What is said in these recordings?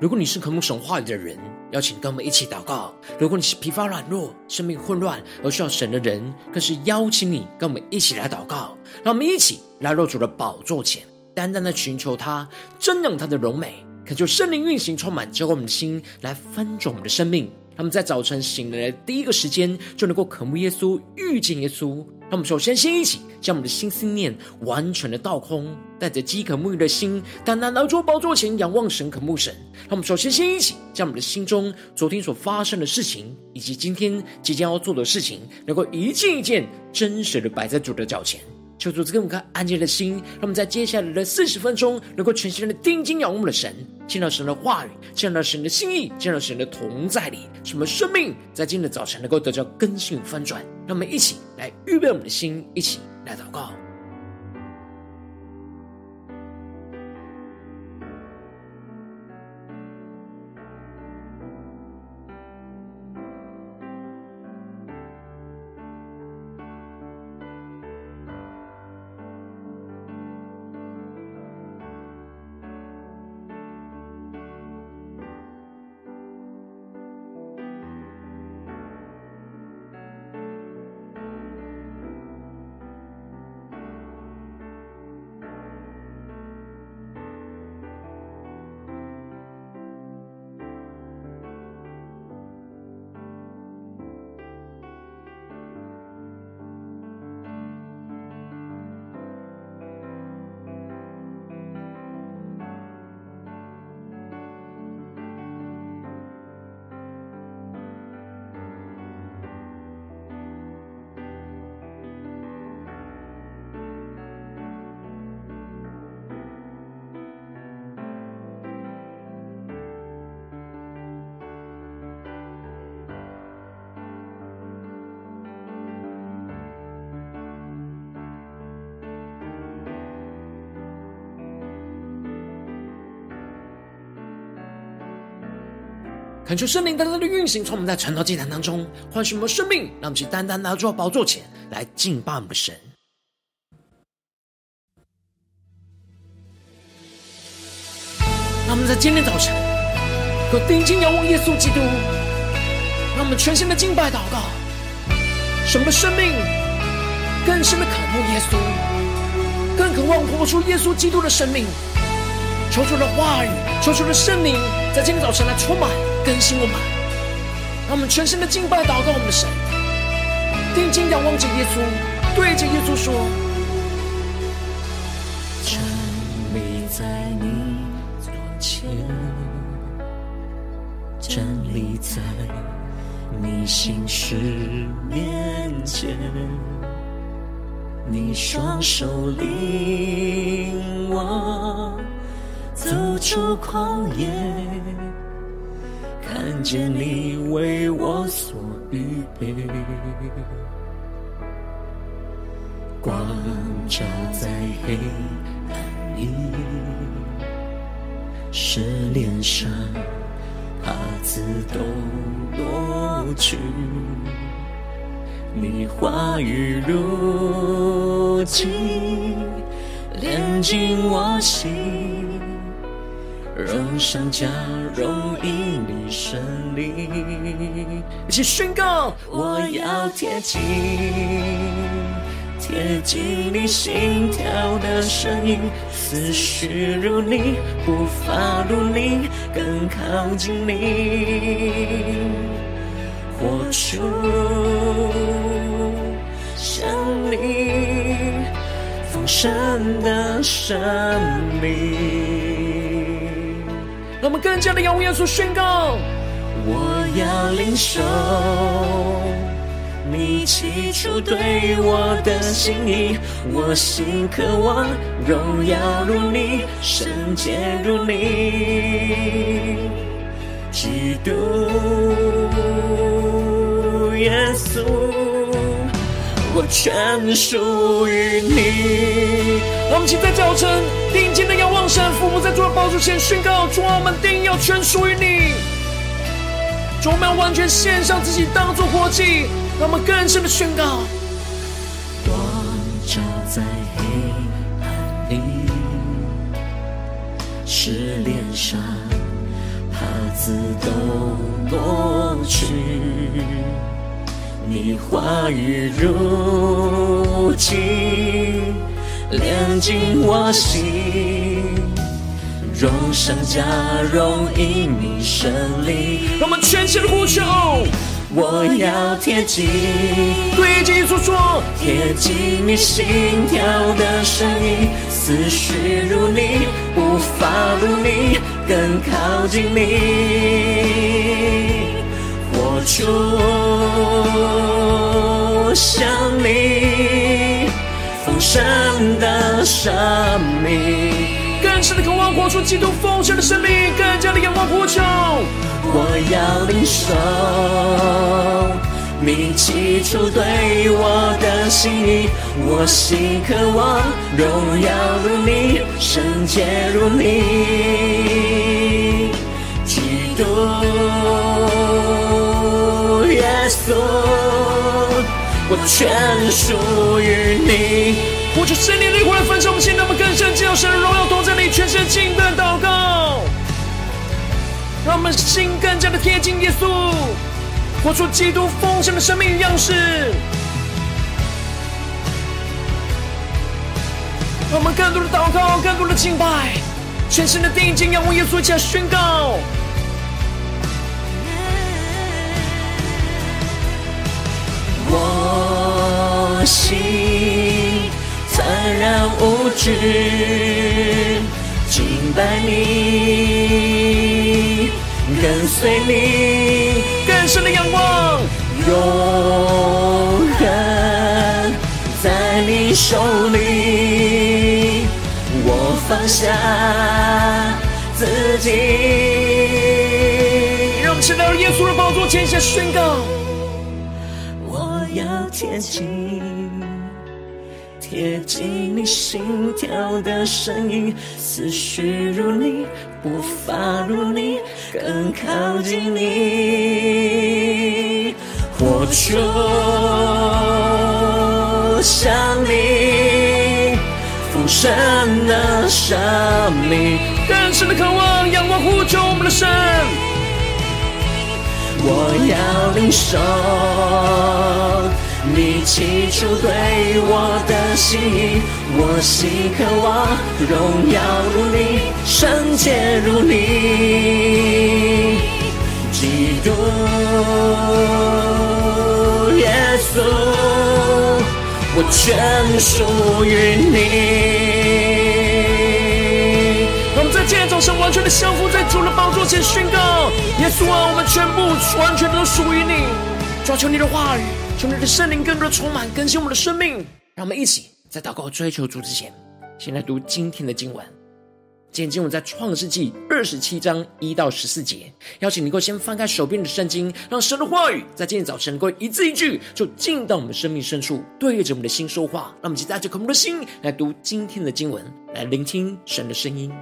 如果你是渴慕神话语的人，邀请跟我们一起祷告；如果你是疲乏软弱、生命混乱而需要神的人，更是邀请你跟我们一起来祷告。让我们一起来到主的宝座前，单单的寻求他，瞻仰他的荣美，恳求圣灵运行充满，浇灌我们的心，来翻转我们的生命。他们在早晨醒来的第一个时间，就能够渴慕耶稣、遇见耶稣。让我们首先先一起将我们的心思念完全的倒空，带着饥渴沐浴的心，单单来到宝座前仰望神、渴慕神。让我们首先先一起将我们的心中昨天所发生的事情，以及今天即将要做的事情，能够一件一件真实的摆在主的脚前。求主赐给我们看安静的心，让我们在接下来的四十分钟，能够全心的定睛仰望我们的神，见到神的话语，见到神的心意，见到神的同在里，什么生命在今天的早晨能够得到更新翻转。让我们一起来预备我们的心，一起来祷告。恳求圣灵单单的运行，从我们在传道祭坛当中唤醒我们的生命，让我们去单单拿到宝座前来敬拜我们的神。让我们在今天早晨，可定睛仰望耶稣基督，让我们全心的敬拜祷告，使我们的生命更深的渴慕耶稣，更渴望活出耶稣基督的生命。求主的话语，求主的圣灵，在今天早晨来充满更新我们，让我们全身的敬拜祷告我们的神，定睛仰望着耶稣，对着耶稣说：站立在你左前，站立在你心事面前，你双手领我。走出旷野，看见你为我所预备，光照在黑暗里，使脸上帕子都落去，你话语如金，炼进我心。荣上加容易你胜利。一起宣告，我要贴近，贴近你心跳的声音，思绪如你，步伐如你，更靠近你，活出像你丰盛的生命。让我们更加的仰望耶稣，宣告：我要领受你起初对我的心意，我心渴望荣耀如你，圣洁如你，基督耶稣，我全属于你。让我们请在早晨。定睛的仰望神，父母在主的宝座前宣告：主，我们定要全属于你。主，我们要完全献上自己，当作活祭。让我们更深的宣告：光照在黑暗里，是脸上怕自动夺去。你话语如金，炼净我心，荣上加荣，因你胜利。让我们全心的呼求。我要贴近，对着耶稣说，贴近你心跳的声音，思绪如你，步伐如你，更靠近你，活出像你丰盛的生命，更深的渴望活出基督丰盛的生命，更加的仰望呼求。我要领受你起初对我的心意，我心渴望荣耀如你，圣洁如你，基督耶稣，我全属于你。呼求圣灵的灵来焚烧我们心，让我们更深进入神的荣耀同在里，全身心的祷告。让我们心更加的贴近耶稣，活出基督丰盛的生命样式。让我们更多的祷告，更多的敬拜，全新的定睛仰望耶稣，一起宣告。我心坦然无惧，敬拜你。跟随你，更深的仰望，永恒在你手里，我放下自己。让我们来到耶稣的宝座前，下宣告：贴近。贴近你心跳的声音，思绪如你，步伐如你，更靠近你，我就像你丰盛的生命，更深的渴望，仰望呼求我们的神，我要领受。你起初对我的心意，我心渴望荣耀如你，圣洁如你，基督耶稣，我全属于你。让我们在今天早上完全的降服在主的宝座前宣告：耶稣啊，我们全部完全都属于你，抓求你的话语。求你的圣灵更多的充满更新我们的生命，让我们一起在祷告追求主之前，先来读今天的经文。今天经文在创世纪二十七章一到十四节。邀请你能够先翻开手边的圣经，让神的话语在今天早晨能够一字一句就进到我们的生命深处，对着我们的心说话。让我们一起带着渴慕的心来读今天的经文，来聆听神的声音。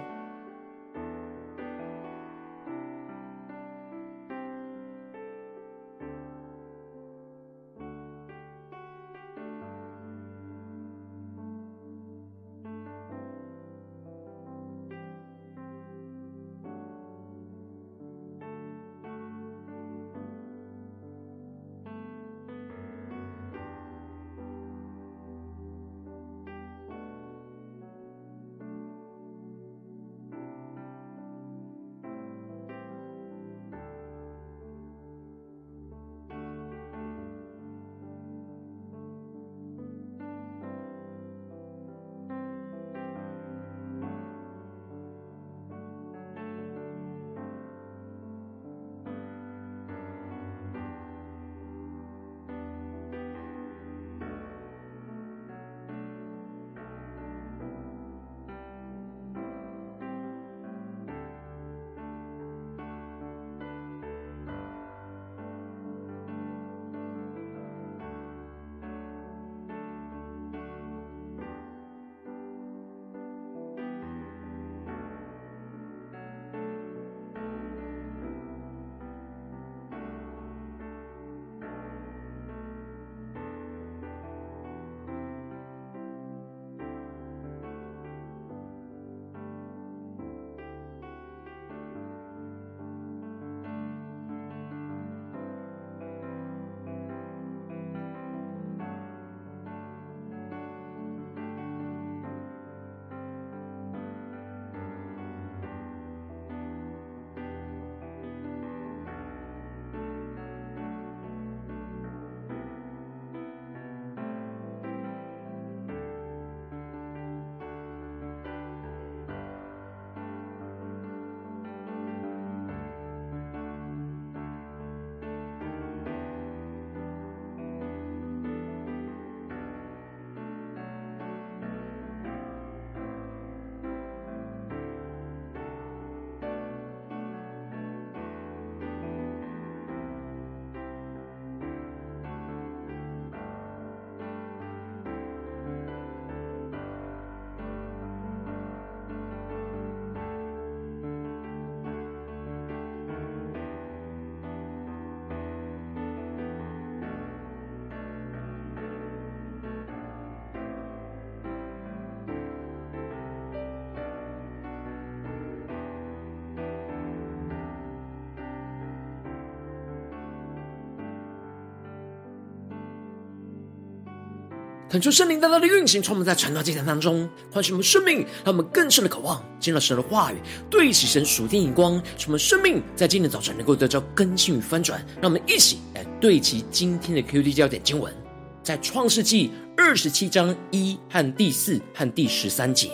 恳求圣灵大大的运行，充满在传道祭坛当中，唤醒我们生命，让我们更深的渴望见到神的话语，对齐神属天眼光，使我们生命在今天早晨能够得到更新与翻转。让我们一起来对齐今天的 QD 焦点经文，在创世纪二十七章一和第四和第十三节。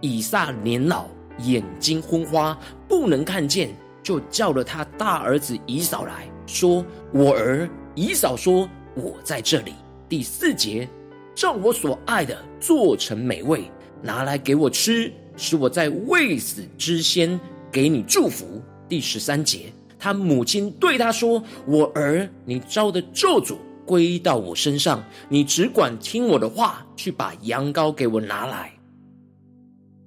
以撒年老，眼睛昏花，不能看见，就叫了他大儿子以扫来说：“我儿。”以扫说：“我在这里。”第四节。照我所爱的做成美味，拿来给我吃，使我在未死之先给你祝福。第十三节，他母亲对他说：“我儿，你招的咒诅归到我身上，你只管听我的话，去把羊羔给我拿来。”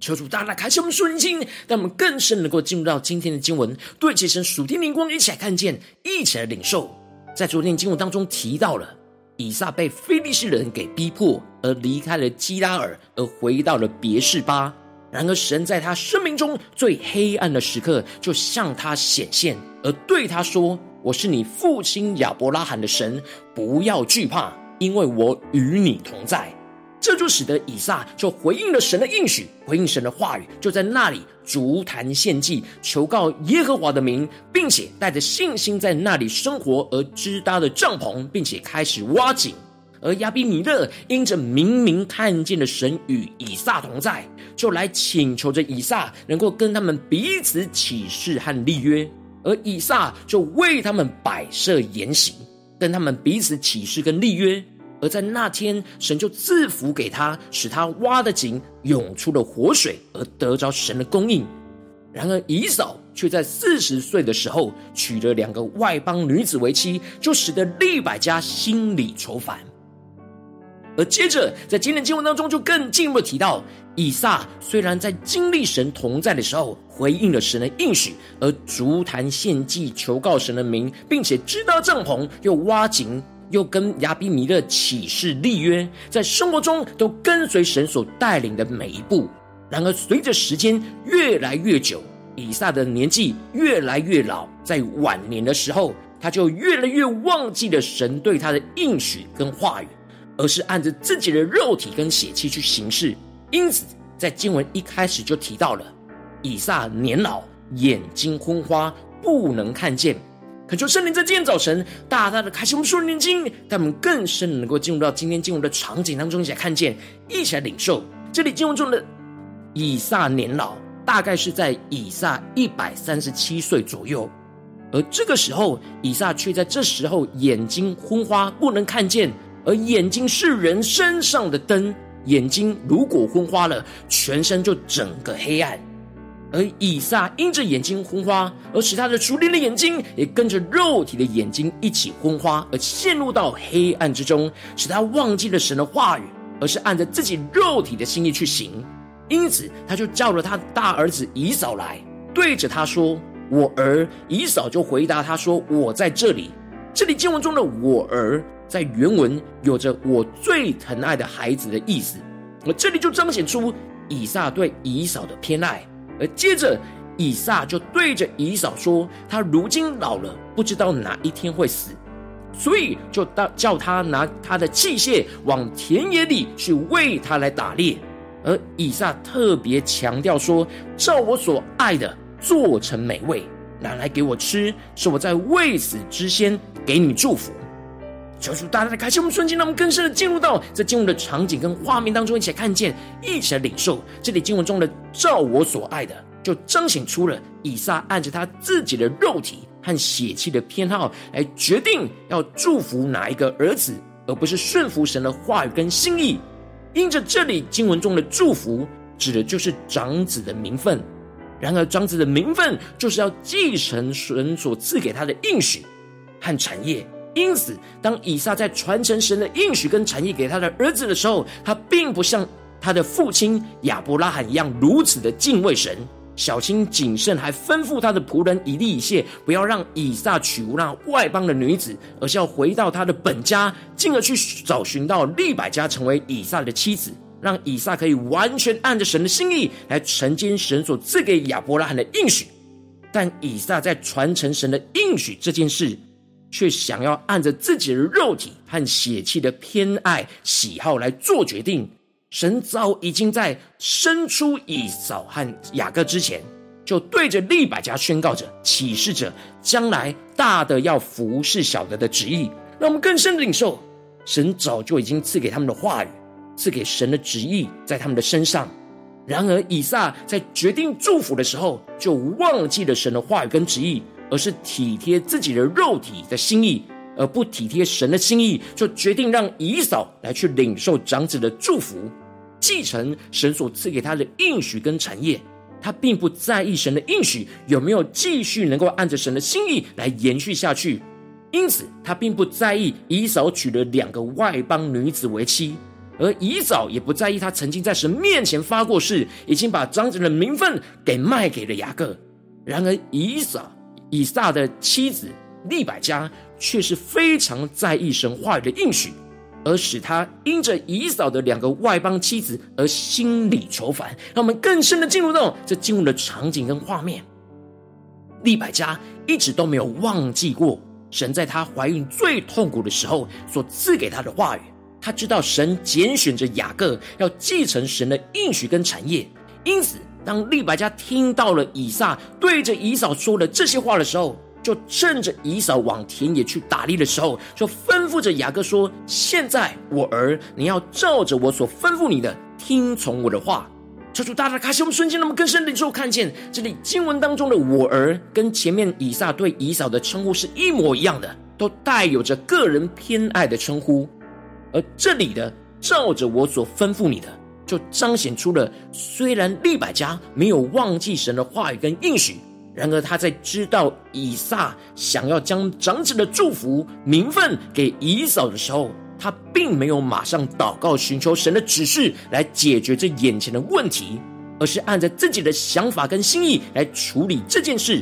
求主大大开启我们属灵心，让我们更深能够进入到今天的经文，对齐神属天灵光，一起来看见，一起来领受。在昨天经文当中提到了。以撒被非利士人给逼迫，而离开了基拉尔，而回到了别是巴。然而，神在他生命中最黑暗的时刻，就向他显现，而对他说：“我是你父亲亚伯拉罕的神，不要惧怕，因为我与你同在。”这就使得以撒就回应了神的应许，回应神的话语，就在那里筑坛献祭，求告耶和华的名，并且带着信心在那里生活，而支搭的帐篷，并且开始挖井。而亚比米勒因着明明看见了神与以撒同在，就来请求着以撒能够跟他们彼此起誓和立约，而以撒就为他们摆设筵席，跟他们彼此起誓跟立约。而在那天，神就赐福给他，使他挖的井涌出了活水，而得着神的供应。然而以扫却在四十岁的时候娶了两个外邦女子为妻，就使得利百家心里愁烦。而接着在今天经文当中，就更进一步提到，以撒虽然在经历神同在的时候，回应了神的应许，而足坛献祭，求告神的名，并且知道帐篷，又挖井。又跟亚比米勒起誓立约，在生活中都跟随神所带领的每一步。然而，随着时间越来越久，以撒的年纪越来越老，在晚年的时候，他就越来越忘记了神对他的应许跟话语，而是按着自己的肉体跟血气去行事。因此，在经文一开始就提到了以撒年老，眼睛昏花，不能看见。恳求圣灵在今天早晨大大的开启我们属灵眼睛，让我们更深的能够进入到今天经文的场景当中，一起来看见，一起来领受。这里经文中的以撒年老，大概是在以撒一百三十七岁左右，而这个时候，以撒却在这时候眼睛昏花，不能看见。而眼睛是人身上的灯，眼睛如果昏花了，全身就整个黑暗。而以撒因着眼睛昏花，而使他的属灵的眼睛也跟着肉体的眼睛一起昏花，而陷入到黑暗之中，使他忘记了神的话语，而是按着自己肉体的心意去行。因此，他就叫了他的大儿子以扫来，对着他说：“我儿。”以扫就回答他说：“我在这里。”这里经文中的“我儿”在原文有着我最疼爱的孩子的意思，而这里就彰显出以撒对以扫的偏爱。而接着，以撒就对着以扫说：“他如今老了，不知道哪一天会死，所以就叫他拿他的器械往田野里去为他来打猎。”而以撒特别强调说：“照我所爱的做成美味，拿来给我吃，是我在未死之先给你祝福。”求主大大的开启我们瞬间，让我们更深的进入到这经文的场景跟画面当中，一起来看见，一起来领受。这里经文中的“照我所爱的”，就彰显出了以撒按着他自己的肉体和血气的偏好来决定要祝福哪一个儿子，而不是顺服神的话语跟心意。因着这里经文中的祝福，指的就是长子的名分。然而，长子的名分就是要继承神所赐给他的应许和产业。因此，当以撒在传承神的应许跟产业给他的儿子的时候，他并不像他的父亲亚伯拉罕一样如此的敬畏神，小心谨慎，还吩咐他的仆人以利以谢不要让以撒娶那外邦的女子，而是要回到他的本家，进而去找寻到利百家成为以撒的妻子，让以撒可以完全按着神的心意来承接神所赐给亚伯拉罕的应许。但以撒在传承神的应许这件事，却想要按着自己的肉体和血气的偏爱喜好来做决定。神早已经在生出以扫和雅各之前，就对着利百加宣告着、启示着将来大的要服侍小的的旨意。让我们更深的领受，神早就已经赐给他们的话语，赐给神的旨意在他们的身上。然而以撒在决定祝福的时候，就忘记了神的话语跟旨意，而是体贴自己的肉体的心意。而不体贴神的心意，就决定让以扫来去领受长子的祝福，继承神所赐给他的应许跟产业。他并不在意神的应许有没有继续能够按着神的心意来延续下去，因此他并不在意以扫娶了两个外邦女子为妻，而以扫也不在意他曾经在神面前发过誓，已经把长子的名分给卖给了雅各。然而以扫以撒的妻子利百加。却是非常在意神话语的应许，而使他因着以扫的两个外邦妻子而心里愁烦。让我们更深的进入到这进入的场景跟画面。利百加一直都没有忘记过神在她怀孕最痛苦的时候所赐给她的话语。她知道神拣选着雅各要继承神的应许跟产业，因此当利百加听到了以撒对着以扫说了这些话的时候，就趁着以扫往田野去打猎的时候，就吩咐着雅各说：“现在我儿，你要照着我所吩咐你的，听从我的话。”求主大大开心我们瞬间，那么更深的时候，看见这里经文当中的“我儿”跟前面以撒对以扫的称呼是一模一样的，都带有着个人偏爱的称呼。而这里的“照着我所吩咐你的”，就彰显出了虽然利百加没有忘记神的话语跟应许。然而，他在知道以撒想要将长子的祝福名分给以扫的时候，他并没有马上祷告寻求神的指示来解决这眼前的问题，而是按着自己的想法跟心意来处理这件事，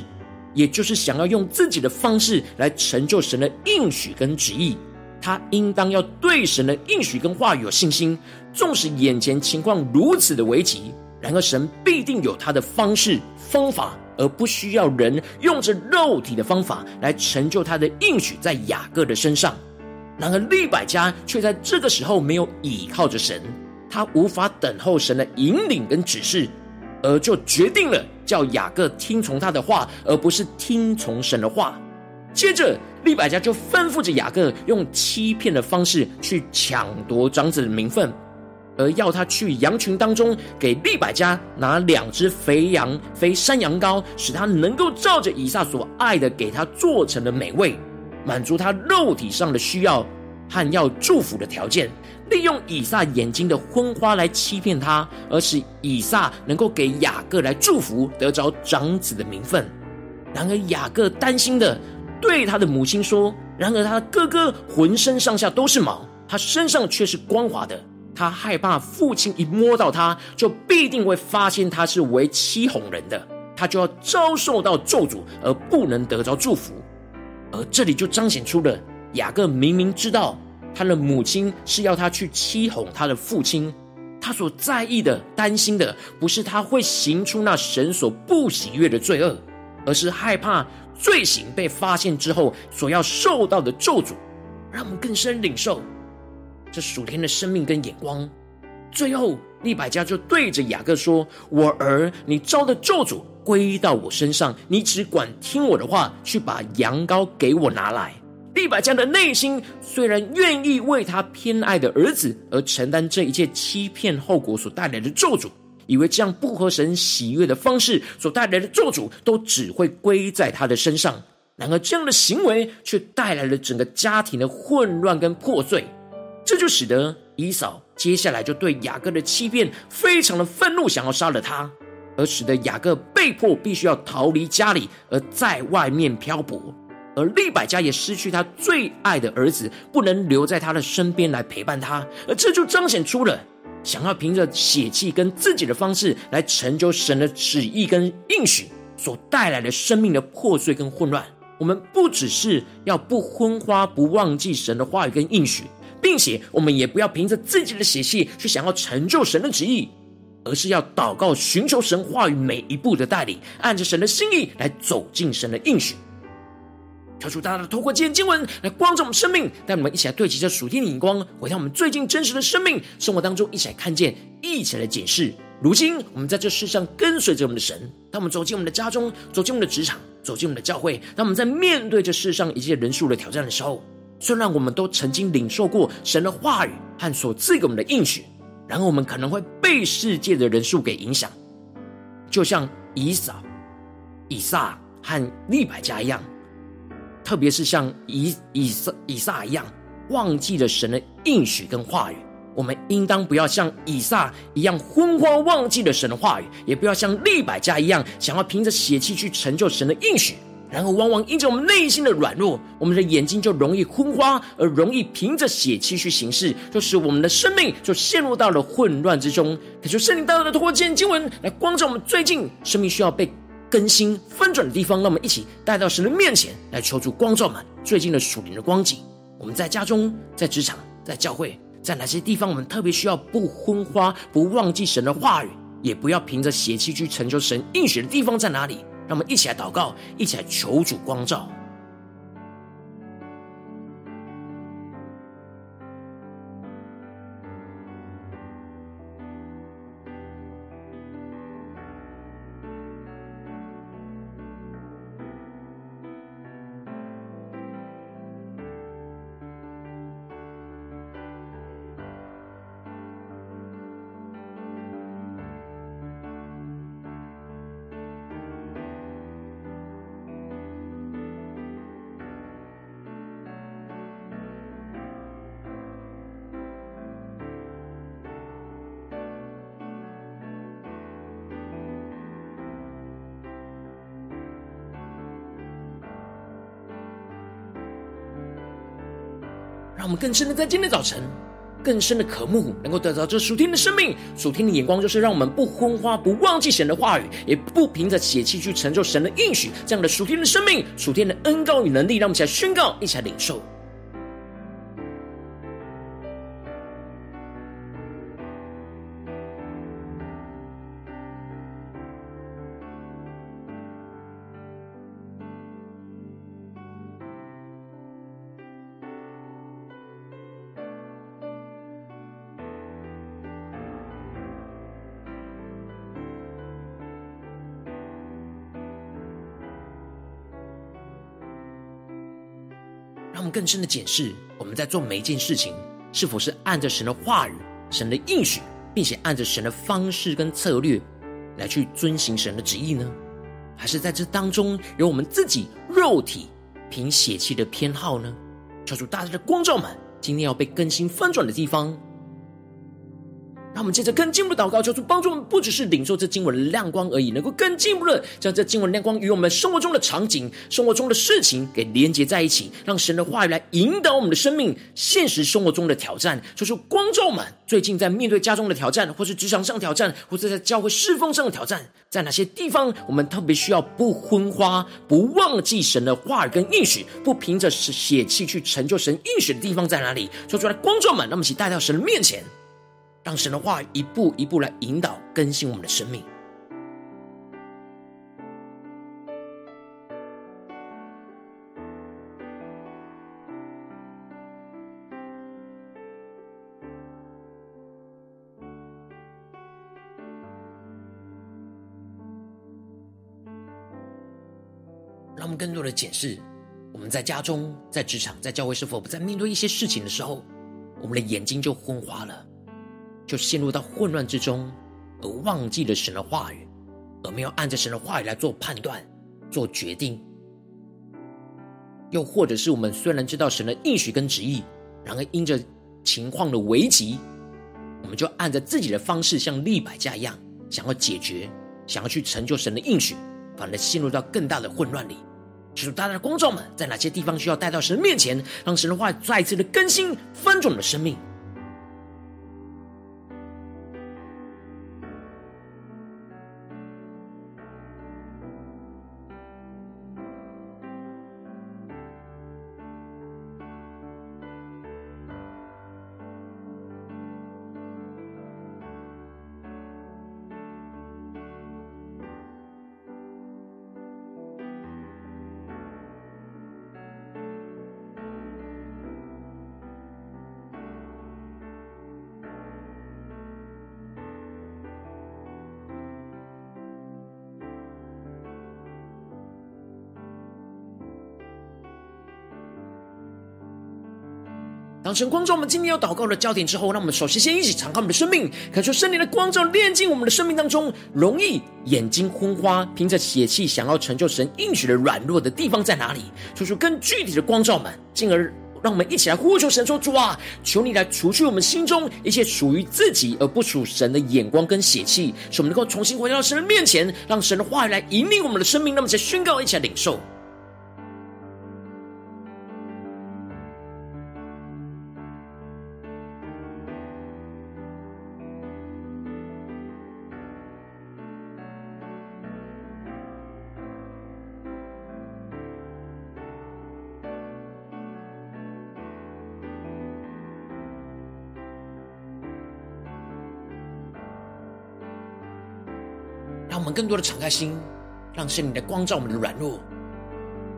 也就是想要用自己的方式来成就神的应许跟旨意。他应当要对神的应许跟话语有信心，纵使眼前情况如此的危急，然而神必定有他的方式方法。而不需要人用着肉体的方法来成就他的应许在雅各的身上。然而利百加却在这个时候没有倚靠着神，他无法等候神的引领跟指示，而就决定了叫雅各听从他的话，而不是听从神的话。接着利百加就吩咐着雅各用欺骗的方式去抢夺长子的名分。而要他去羊群当中给利百加拿两只肥羊、肥山羊羔，使他能够照着以撒所爱的给他做成的美味，满足他肉体上的需要和要祝福的条件，利用以撒眼睛的昏花来欺骗他，而使以撒能够给雅各来祝福，得着长子的名分。然而雅各担心的对他的母亲说：“然而他的哥哥浑身上下都是毛，他身上却是光滑的。”他害怕父亲一摸到他，就必定会发现他是为欺哄人的，他就要遭受到咒诅，而不能得着祝福。而这里就彰显出了雅各明明知道他的母亲是要他去欺哄他的父亲，他所在意的、担心的，不是他会行出那神所不喜悦的罪恶，而是害怕罪行被发现之后所要受到的咒诅，让我们更深领受。这属天的生命跟眼光，最后利百加就对着雅各说：“我儿，你招的咒诅归到我身上，你只管听我的话，去把羊羔给我拿来。”利百加的内心虽然愿意为他偏爱的儿子而承担这一切欺骗后果所带来的咒诅，以为这样不合神喜悦的方式所带来的咒诅都只会归在他的身上。然而，这样的行为却带来了整个家庭的混乱跟破碎。这就使得以嫂接下来就对雅各的欺骗非常的愤怒，想要杀了他，而使得雅各被迫必须要逃离家里，而在外面漂泊。而利百加也失去他最爱的儿子，不能留在他的身边来陪伴他，而这就彰显出了想要凭着血气跟自己的方式来成就神的旨意跟应许所带来的生命的破碎跟混乱。我们不只是要不昏花，不忘记神的话语跟应许。并且，我们也不要凭着自己的血气去想要成就神的旨意，而是要祷告，寻求神话语每一步的带领，按着神的心意来走进神的应许。求主大大的透过今天经文来光照我们生命，带我们一起来对齐这属天的眼光，回到我们最近真实的生命生活当中，一起来看见，一起来检视。如今我们在这世上跟随着我们的神，当我们走进我们的家中，走进我们的职场，走进我们的教会，当我们在面对这世上一切人数的挑战的时候，虽然我们都曾经领受过神的话语和所赐给我们的应许，然而我们可能会被世界的人数给影响，就像以扫、以撒和利百加一样。特别是像以以撒以撒一样，忘记了神的应许跟话语，我们应当不要像以撒一样昏花，忘记了神的话语，也不要像利百加一样，想要凭着血气去成就神的应许。然后，往往因着我们内心的软弱，我们的眼睛就容易昏花，而容易凭着血气去行事，就使我们的生命就陷入到了混乱之中。可是圣灵大大的透过今天经文来光照我们，最近生命需要被。更新翻转的地方，让我们一起带到神的面前来求助光照们最近的属灵的光景。我们在家中、在职场、在教会，在哪些地方我们特别需要不昏花、不忘记神的话语，也不要凭着邪气去成就神应许的地方在哪里？让我们一起来祷告，一起来求主光照。更深的在今天早晨，更深的渴慕，能够得到这属天的生命、属天的眼光，就是让我们不昏花、不忘记神的话语，也不凭着血气去成就神的应许。这样的属天的生命、属天的恩膏与能力，让我们一起来宣告，一起来领受。他们更深的检视，我们在做每一件事情，是否是按着神的话语、神的应许，并且按着神的方式跟策略来去遵行神的旨意呢？还是在这当中有我们自己肉体凭血气的偏好呢？求主大家的光照们，今天要被更新翻转的地方。让我们接着更进一步的祷告，求主帮助我们，不只是领受这经文的亮光而已，能够更进一步的将这经文亮光与我们生活中的场景、生活中的事情给连接在一起，让神的话语来引导我们的生命、现实生活中的挑战。求主光照们，最近在面对家中的挑战，或是职场上的挑战，或者在教会侍奉上的挑战，在哪些地方我们特别需要不昏花、不忘记神的话语跟应许，不凭着血气去成就神应许的地方在哪里？说出来，光照们，让我们一起带到神的面前。让神的话一步一步来引导更新我们的生命，让我们更多的检视我们在家中、在职场、在教会是否不在面对一些事情的时候，我们的眼睛就昏花了。就陷入到混乱之中，而忘记了神的话语，而没有按着神的话语来做判断、做决定。又或者是我们虽然知道神的应许跟旨意，然而因着情况的危急，我们就按着自己的方式，像利百加一样，想要解决，想要去成就神的应许，反而陷入到更大的混乱里。求主大家的光照们，在哪些地方需要带到神的面前，让神的话再次的更新、翻转我们的生命。神光照我们今天要祷告的焦点之后，让我们首先先一起敞开我们的生命，感受圣灵的光照炼净我们的生命当中，容易眼睛昏花，凭着血气想要成就神应许的软弱的地方在哪里？说出更具体的光照们，进而让我们一起来呼求神说：主啊，求你来除去我们心中一切属于自己而不属神的眼光跟血气，使我们能够重新回到神的面前，让神的话语来引领我们的生命。那么，再宣告，一起来领受。更多的敞开心，让圣灵来光照我们的软弱，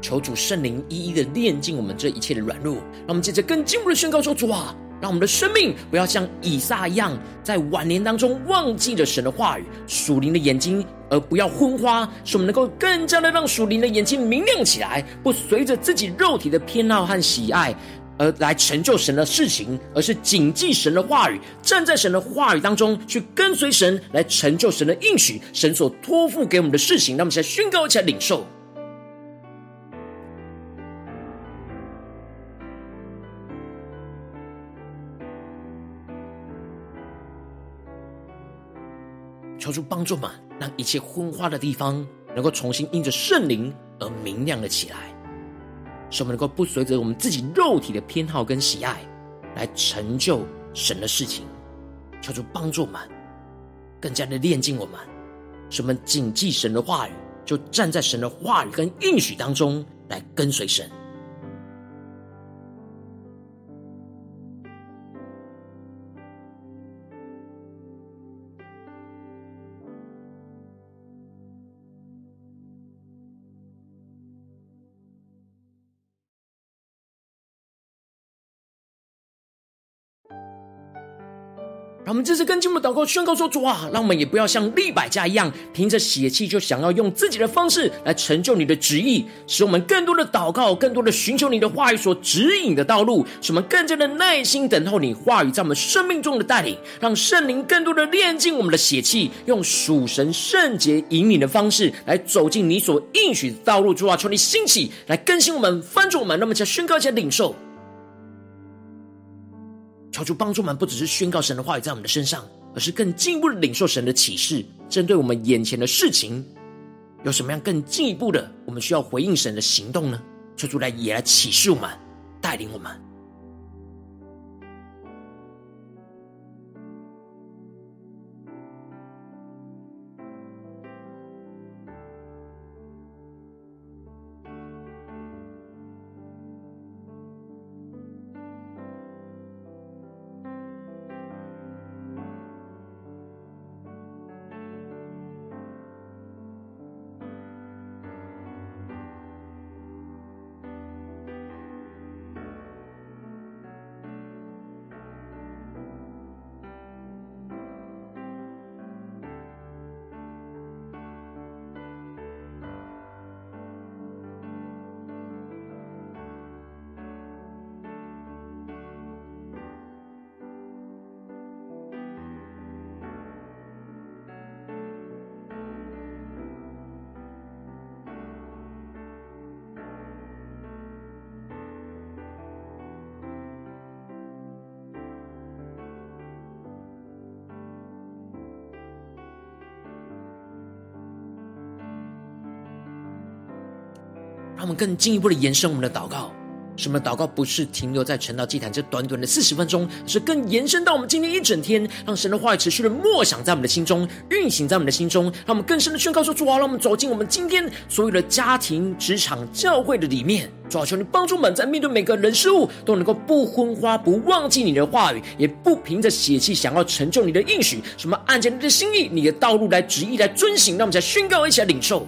求主圣灵一一的炼净我们这一切的软弱。让我们接着更进一步的宣告说：主啊，让我们的生命不要像以撒一样，在晚年当中忘记了神的话语，属灵的眼睛，而不要昏花，使我们能够更加的让属灵的眼睛明亮起来，不随着自己肉体的偏好和喜爱。而来成就神的事情，而是谨记神的话语，站在神的话语当中去跟随神，来成就神的应许，神所托付给我们的事情。让我们现在宣告，一起来领受，求主帮助们，让一切昏花的地方能够重新因着圣灵而明亮了起来。使我们能够不随着我们自己肉体的偏好跟喜爱，来成就神的事情，求主帮助我们，更加的炼净我们，使我们谨记神的话语，就站在神的话语跟应许当中来跟随神。我们这次跟进我们祷告宣告说：主啊，让我们也不要像利百加一样，凭着血气就想要用自己的方式来成就你的旨意，使我们更多的祷告，更多的寻求你的话语所指引的道路，使我们更加的耐心等候你话语在我们生命中的带领，让圣灵更多的炼净我们的血气，用属神圣洁引领的方式来走进你所应许的道路。主啊，求你兴起来更新我们，翻转我们，那么在宣告一下领受。求主帮助我们，不只是宣告神的话语在我们的身上，而是更进一步的领受神的启示。针对我们眼前的事情，有什么样更进一步的，我们需要回应神的行动呢？求主来也来启示我们，带领我们。更进一步的延伸我们的祷告，什么祷告不是停留在晨祷祭坛这短短的四十分钟，而是更延伸到我们今天一整天，让神的话语持续的默想在我们的心中，运行在我们的心中，让我们更深的宣告说：主啊，让我们走进我们今天所有的家庭、职场、教会的里面。主啊，求你帮助我们，在面对每个人事物都能够不昏花，不忘记你的话语，也不凭着血气想要成就你的应许，什么按着你的心意、你的道路来旨意来遵行，让我们再宣告一起来领受。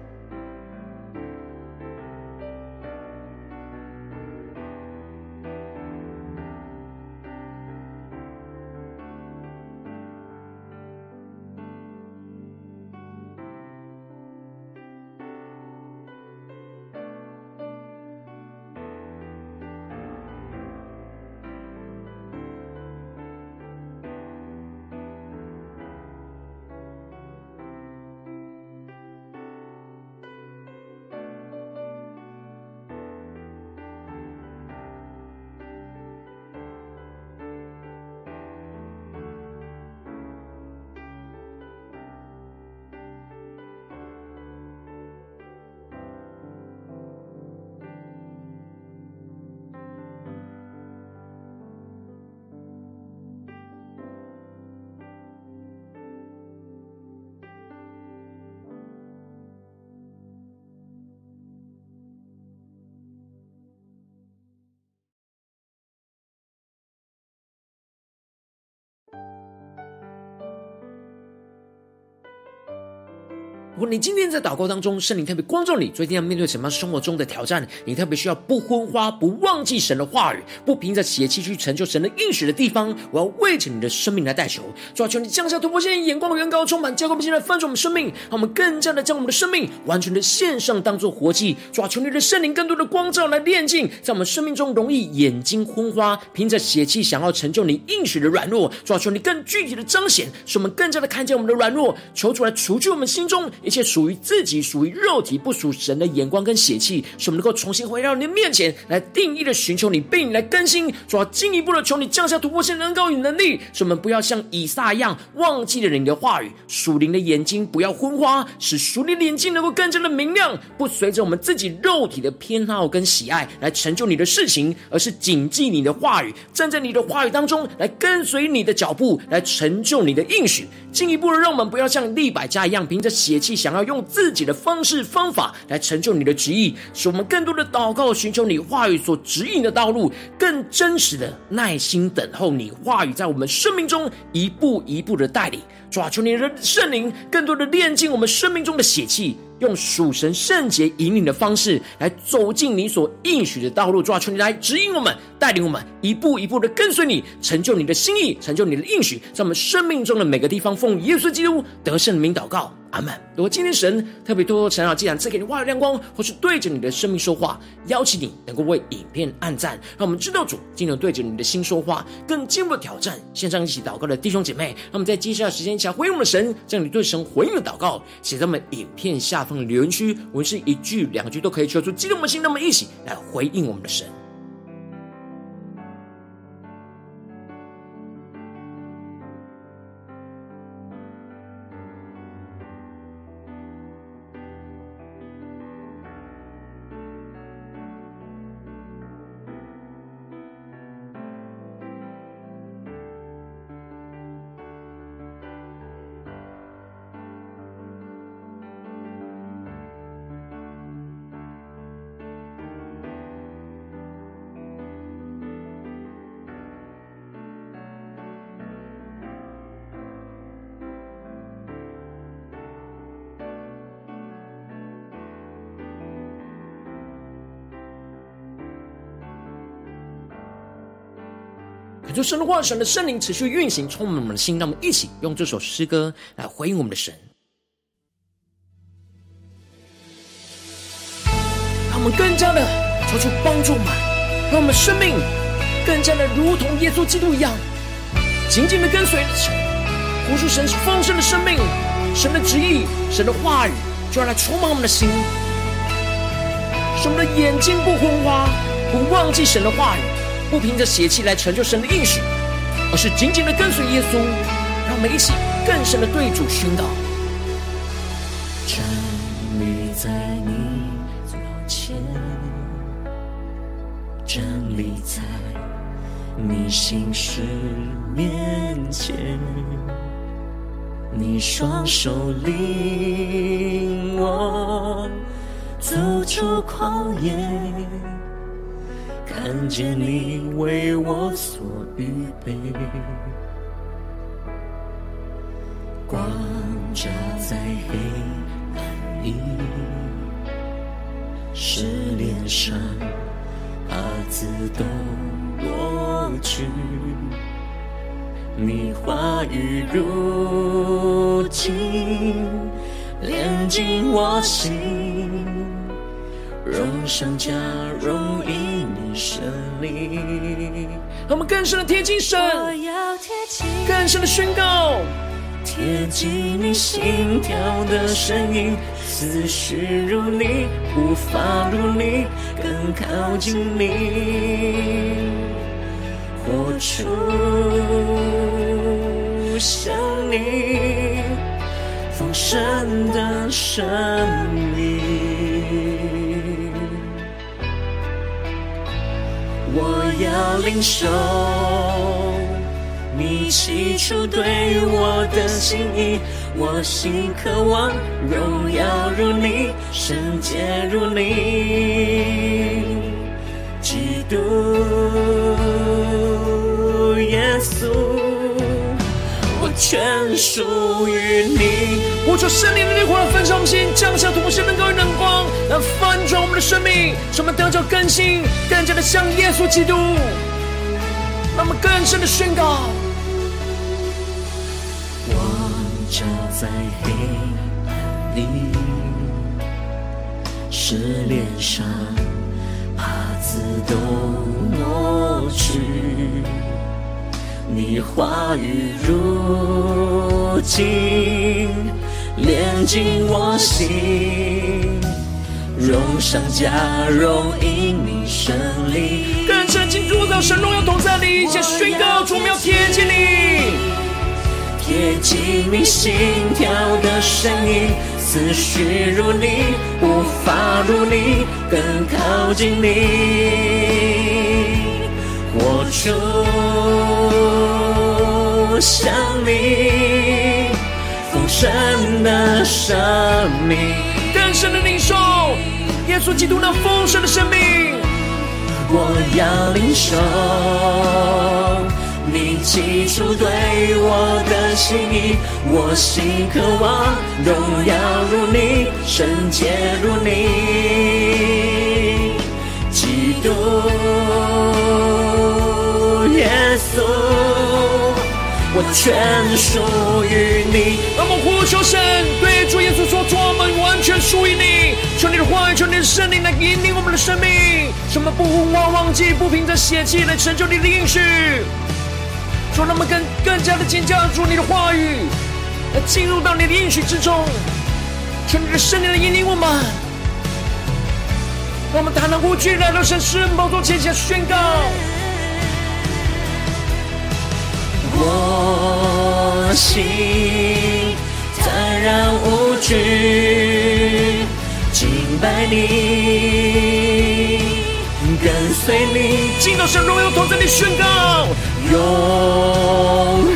如果你今天在祷告当中，圣灵特别光照你，最近要面对什么生活中的挑战？你特别需要不昏花、不忘记神的话语、不凭着邪气去成就神的应许的地方，我要为着你的生命来代求。主啊，求你降下突破线，眼光的远高，充满，浇灌不进来翻转我们生命，让我们更加的将我们的生命完全的献上，当做活祭。主啊，求你的圣灵更多的光照来炼净，在我们生命中容易眼睛昏花，凭着邪气想要成就你应许的软弱。主啊，求你更具体的彰显，使我们更加的看见我们的软弱，求主来除去我们心中一切属于自己、属于肉体、不属神的眼光跟血气，使我们能够重新回到你的面前来定义的寻求你，被你来更新，主要进一步的求你降下突破性能高与能力，使我们不要像以撒一样忘记了你的话语，属灵的眼睛不要昏花，使属灵的眼睛能够更加的明亮，不随着我们自己肉体的偏好跟喜爱来成就你的事情，而是谨记你的话语，站在你的话语当中来跟随你的脚步，来成就你的应许。进一步的让我们不要像利百加一样，凭着血气想要用。自己的方式方法来成就你的旨意，使我们更多的祷告，寻求你话语所指引的道路，更真实的耐心等候你话语在我们生命中一步一步的带领。抓住你的圣灵，更多的炼净我们生命中的血气。用属神圣洁引领的方式来走进你所应许的道路，抓住你来指引我们，带领我们一步一步的跟随你，成就你的心意，成就你的应许，在我们生命中的每个地方，奉耶稣基督得胜的名祷告。阿门。如果今天神特别多多成长，既然赐给你话语亮光，或是对着你的生命说话，邀请你能够为影片按赞，让我们知道主今天对着你的心说话，更进一步的挑战。线上一起祷告的弟兄姐妹，让我们在接下来时间一起来回应我们的神，将你对神回应的祷告写在我们影片下留言区，我们是一句两句都可以求出激动的心，那么一起来回应我们的神。就神的话，神的圣灵持续运行，充满我们的心。让我们一起用这首诗歌来回应我们的神，让我们更加的求出帮助们，让我们生命更加的如同耶稣基督一样，紧紧的跟随神，活出神丰盛的生命，神的旨意，神的话语，就要来充满我们的心，使我们的眼睛不昏花，不忘记神的话语。不凭着血气来成就神的应许，而是紧紧的跟随耶稣，让我们一起更深的对主宣告。站立在你左前，站立在你心事面前，你双手领我走出旷野，看见你为我所预备，光照在黑暗里，使脸上痚子都落去。你话语如金，炼进我心，荣上加荣，因你胜利。我们更深的贴近神，更深的宣告，贴近你心跳的声音，思绪如你，无法如你，更靠近你。活出像你丰盛的生命，我要领受你起初对我的心意，我心渴望荣耀如你，圣洁如你，基督耶稣。全属于你。我求圣灵的烈火来焚烧我们心，降下同心的高与亮光，来翻转我们的生命，使我们得着更新，更加的像耶稣基督。让我们更深的宣告：光照在黑暗里，使脸上痚子都抹去。你话语如金，炼净我心，荣上加荣，因你胜利。更深进入到神荣耀同在里，向宣告主，我们要贴近你，贴近你心跳的声音，思绪如你，无法如你，更靠近你，活出。像你丰盛的生命，更深的领受耶稣基督那丰盛的生命。我要领受你起初对我的心意，我心渴望荣耀如你，圣洁如你，基督耶稣。我全属于你。让我们呼求神，对主耶稣说：主，我们完全属于你。求你的话语，求你的圣灵来引领我们的生命，使我们不忘忘记，不凭着血气来成就你的应许。求让我们更更加的紧抓住你的话语，来进入到你的应许之中。求你的圣灵来引领我们，让我们坦然无惧来到神施恩宝座前下宣告。我心坦然无惧，敬拜你，跟随你，敬到神荣耀同在你宣告，永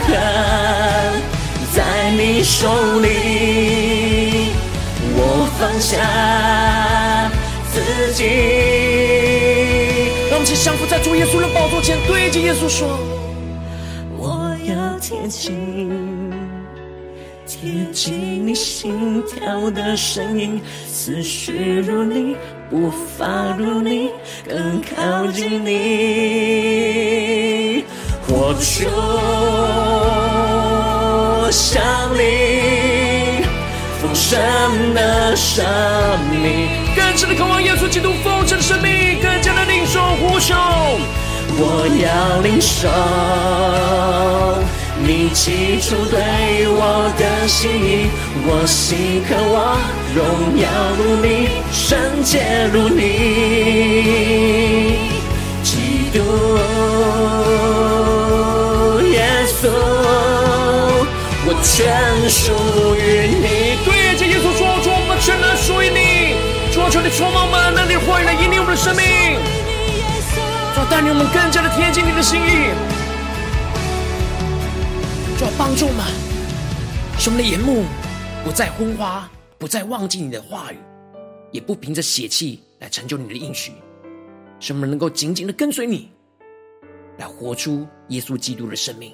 恒在你手里，我放下自己。让我们一起降服在主耶稣的宝座前，对着耶稣说。贴近，贴近你心跳的声音，思绪如你，无法如你，更靠近你，活出像你丰盛的生命，更深的渴望耶稣基督丰盛的生命，更加的领受呼求，我要领受。你起初对我的心意，我心渴望荣耀如你，圣洁如你，基督耶稣，我全属于你。对着耶稣说，主，我们全然属于你。主，求你充满我们，让你的话语来引领我们的生命，主带领我们更加的贴近你的心意。就要帮助我们使我们的眼目不再昏花，不再忘记你的话语，也不凭着血气来成就你的应许，使我们能够紧紧的跟随你，来活出耶稣基督的生命。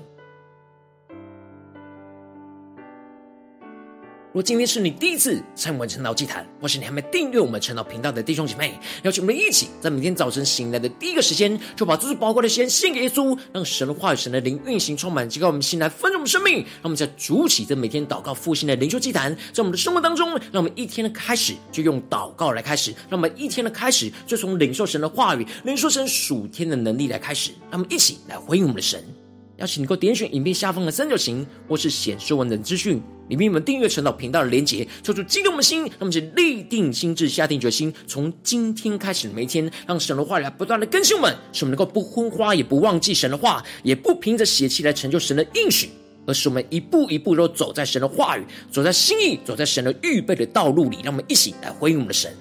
若今天是你第一次参与我们晨祷祭坛，或是你还没订阅我们晨祷频道的弟兄姐妹，邀请我们一起在每天早晨醒来的第一个时间，就把这最宝贵的时间献给耶稣，让神的话语、神的灵运行充满，激发我们心来丰盛我们生命。让我们在主起这每天祷告复兴的灵修祭坛，在我们的生活当中，让我们一天的开始就用祷告来开始，让我们一天的开始就从领受神的话语、领受神属天的能力来开始。让我们一起来回应我们的神。邀请你能够点选影片下方的三角形，或是显示文本资讯，里面我们订阅晨祷频道的连结，抽出激动的心，让我们就立定心智，下定决心，从今天开始每一天，让神的话语来不断的更新我们，使我们能够不昏花，也不忘记神的话，也不凭着邪气来成就神的应许，而是我们一步一步都走在神的话语，走在心意，走在神的预备的道路里，让我们一起来回应我们的神。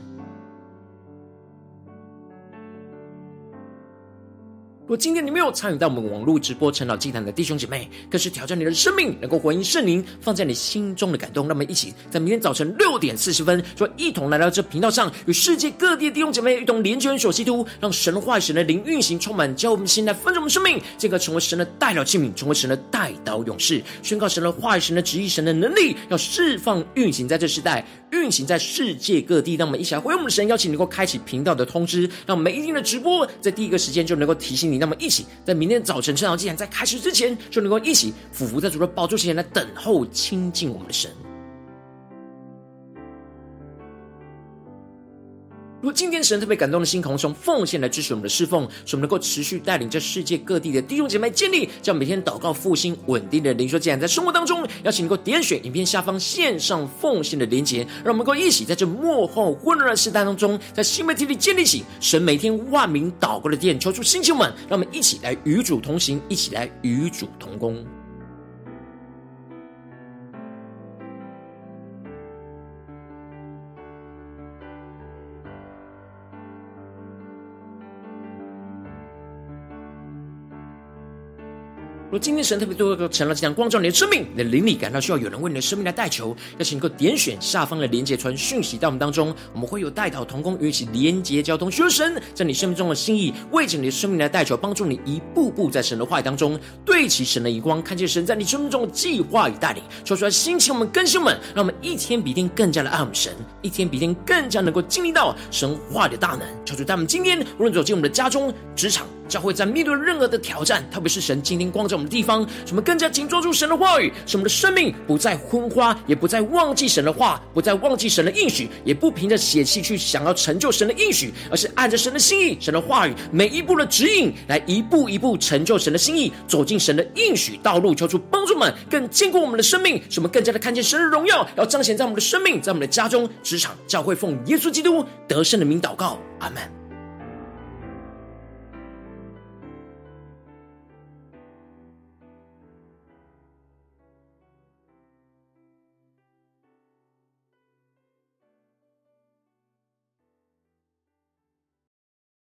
如果今天你没有参与到我们网络直播晨祷祭坛的弟兄姐妹，更是挑战你的生命，能够回应圣灵放在你心中的感动。那么一起在明天早晨六点四十分，就一同来到这频道上，与世界各地的弟兄姐妹一同连接、联手、基督，让神的话、神的灵运行，充满，教我们心来分盛我们生命，进而成为神的代祷器皿，成为神的代祷勇士，宣告神的话语、神的旨意、神的能力，要释放运行在这时代，运行在世界各地。让我们一起来回应我们的神，邀请你能够开启频道的通知，让每一天的直播在第一个时间就能够提醒你。那么一起在明天早晨圣道祭坛在开始之前，就能够一起俯伏在主的宝座前来等候亲近我们的神。如果今天神特别感动的心，可从奉献来支持我们的侍奉，使我们能够持续带领这世界各地的弟兄姐妹建立，这样每天祷告复兴稳定的灵修祭坛，在生活当中，邀请能够点选影片下方线上奉献的连结，让我们能够一起在这幕后混乱的时代当中，在新媒体里建立起神每天万名祷告的殿，求出星球们，让我们一起来与主同行，一起来与主同工。若今天神特别多个成了这样光照你的生命，你的灵里感到需要有人为你的生命来代求，邀请你能够点选下方的连结传讯息到我们当中，我们会有代祷同工与一起连结交通，求神在你生命中的心意，为着你的生命来代求，帮助你一步步在神的话语当中对齐神的眼光，看见神在你生命中的计划与带领，说出来心情我们更新们，让我们一天比一天更加的爱我们神，一天比一天更加能够经历到神话的大能，求主他们今天无论走进我们的家中、职场。教会在面对任何的挑战，特别是神今天光照我们的地方，使我们更加紧抓住神的话语，使我们的生命不再昏花，也不再忘记神的话，不再忘记神的应许，也不凭着血气去想要成就神的应许，而是按着神的心意、神的话语每一步的指引，来一步一步成就神的心意，走进神的应许道路，求主帮助们更坚固我们的生命，使我们更加的看见神的荣耀，要彰显在我们的生命，在我们的家中、职场、教会，奉耶稣基督得胜的名祷告，阿门。